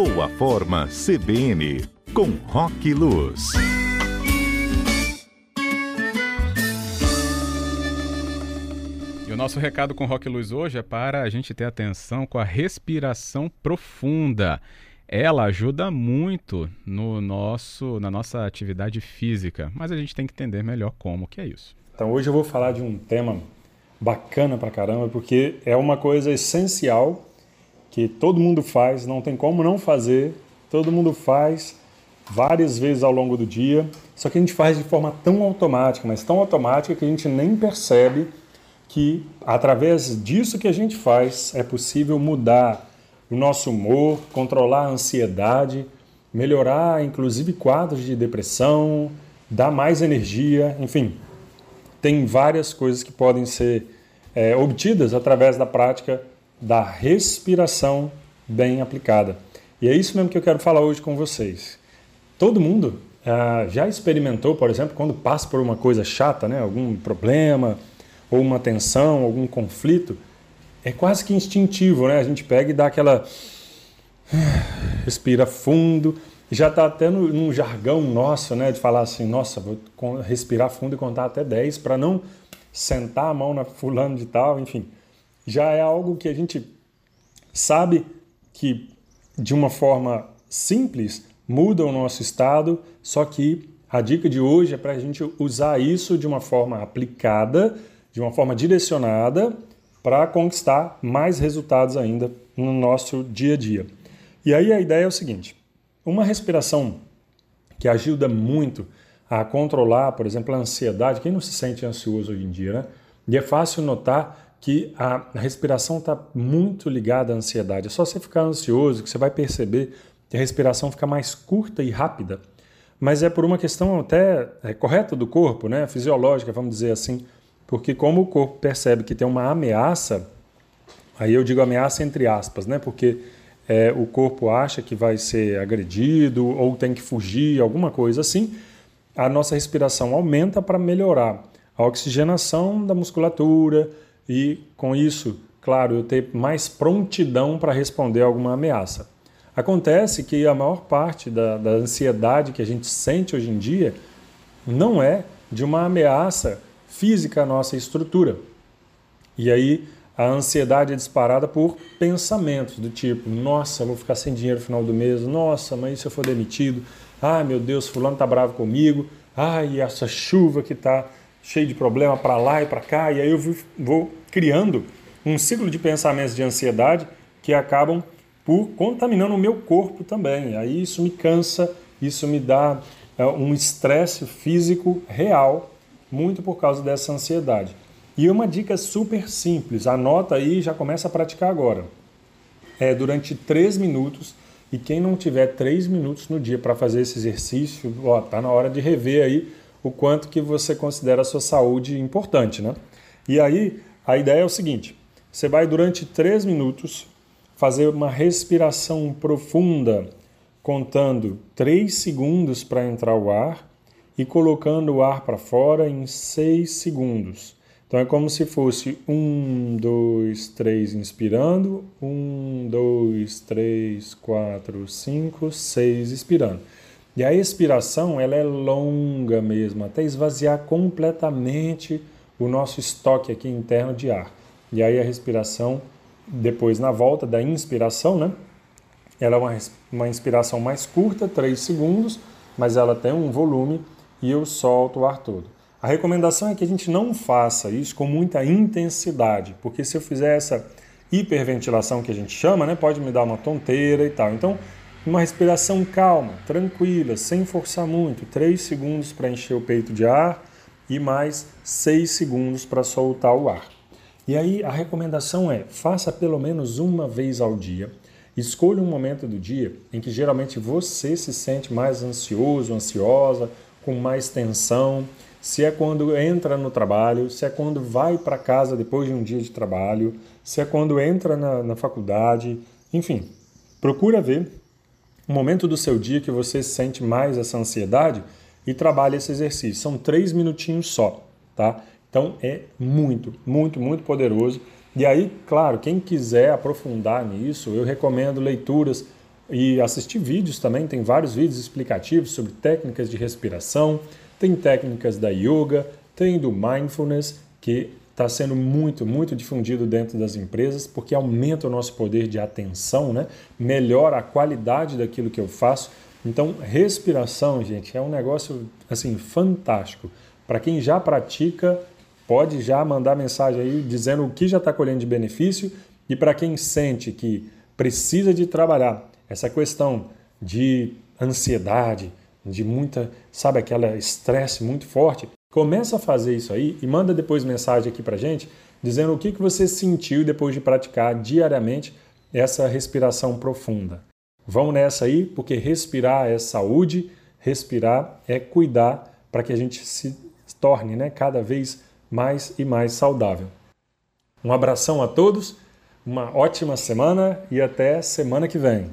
Boa Forma CBN, com Rock Luz. E o nosso recado com Rock Luz hoje é para a gente ter atenção com a respiração profunda. Ela ajuda muito no nosso, na nossa atividade física, mas a gente tem que entender melhor como que é isso. Então hoje eu vou falar de um tema bacana pra caramba, porque é uma coisa essencial que todo mundo faz, não tem como não fazer, todo mundo faz várias vezes ao longo do dia, só que a gente faz de forma tão automática, mas tão automática que a gente nem percebe que através disso que a gente faz é possível mudar o nosso humor, controlar a ansiedade, melhorar inclusive quadros de depressão, dar mais energia, enfim, tem várias coisas que podem ser é, obtidas através da prática da respiração bem aplicada. E é isso mesmo que eu quero falar hoje com vocês. Todo mundo ah, já experimentou, por exemplo, quando passa por uma coisa chata, né, algum problema, ou uma tensão, algum conflito, é quase que instintivo, né? A gente pega e dá aquela. respira fundo. Já está até no, num jargão nosso, né? De falar assim, nossa, vou respirar fundo e contar até 10 para não sentar a mão na fulano de tal, enfim já é algo que a gente sabe que de uma forma simples muda o nosso estado, só que a dica de hoje é para a gente usar isso de uma forma aplicada, de uma forma direcionada, para conquistar mais resultados ainda no nosso dia a dia. E aí a ideia é o seguinte: uma respiração que ajuda muito a controlar, por exemplo, a ansiedade. Quem não se sente ansioso hoje em dia, né? E é fácil notar que a respiração está muito ligada à ansiedade. É só você ficar ansioso que você vai perceber que a respiração fica mais curta e rápida. Mas é por uma questão até é, correta do corpo, né? fisiológica, vamos dizer assim. Porque como o corpo percebe que tem uma ameaça, aí eu digo ameaça entre aspas, né? porque é, o corpo acha que vai ser agredido ou tem que fugir, alguma coisa assim, a nossa respiração aumenta para melhorar a oxigenação da musculatura, e, com isso, claro, eu ter mais prontidão para responder alguma ameaça. Acontece que a maior parte da, da ansiedade que a gente sente hoje em dia não é de uma ameaça física à nossa estrutura. E aí a ansiedade é disparada por pensamentos do tipo: nossa, vou ficar sem dinheiro no final do mês, nossa, mas se eu for demitido, ai meu Deus, fulano tá bravo comigo, ai, essa chuva que tá cheio de problema para lá e para cá, e aí eu vou criando um ciclo de pensamentos de ansiedade que acabam por contaminando o meu corpo também. Aí isso me cansa, isso me dá é, um estresse físico real, muito por causa dessa ansiedade. E uma dica super simples, anota aí e já começa a praticar agora. É durante três minutos, e quem não tiver três minutos no dia para fazer esse exercício, ó, tá na hora de rever aí o quanto que você considera a sua saúde importante, né? E aí a ideia é o seguinte: você vai durante três minutos fazer uma respiração profunda, contando três segundos para entrar o ar e colocando o ar para fora em seis segundos. Então é como se fosse um, dois, três, inspirando, um, dois, três, quatro, cinco, seis, expirando. E a expiração ela é longa mesmo, até esvaziar completamente o nosso estoque aqui interno de ar. E aí a respiração, depois na volta da inspiração, né? Ela é uma, uma inspiração mais curta, 3 segundos, mas ela tem um volume e eu solto o ar todo. A recomendação é que a gente não faça isso com muita intensidade, porque se eu fizer essa hiperventilação que a gente chama, né, pode me dar uma tonteira e tal. Então, uma respiração calma, tranquila, sem forçar muito, 3 segundos para encher o peito de ar e mais 6 segundos para soltar o ar. E aí a recomendação é: faça pelo menos uma vez ao dia. Escolha um momento do dia em que geralmente você se sente mais ansioso, ansiosa, com mais tensão. Se é quando entra no trabalho, se é quando vai para casa depois de um dia de trabalho, se é quando entra na, na faculdade, enfim, procura ver um momento do seu dia que você sente mais essa ansiedade e trabalhe esse exercício. São três minutinhos só, tá? Então é muito, muito, muito poderoso. E aí, claro, quem quiser aprofundar nisso, eu recomendo leituras e assistir vídeos também. Tem vários vídeos explicativos sobre técnicas de respiração, tem técnicas da yoga, tem do mindfulness, que está sendo muito, muito difundido dentro das empresas, porque aumenta o nosso poder de atenção, né? melhora a qualidade daquilo que eu faço. Então, respiração, gente, é um negócio assim fantástico. Para quem já pratica, pode já mandar mensagem aí dizendo o que já está colhendo de benefício. E para quem sente que precisa de trabalhar essa questão de ansiedade, de muita, sabe, aquela estresse muito forte, começa a fazer isso aí e manda depois mensagem aqui para gente dizendo o que, que você sentiu depois de praticar diariamente essa respiração profunda. Vamos nessa aí, porque respirar é saúde, respirar é cuidar para que a gente se torne né, cada vez mais e mais saudável. Um abração a todos, uma ótima semana e até semana que vem.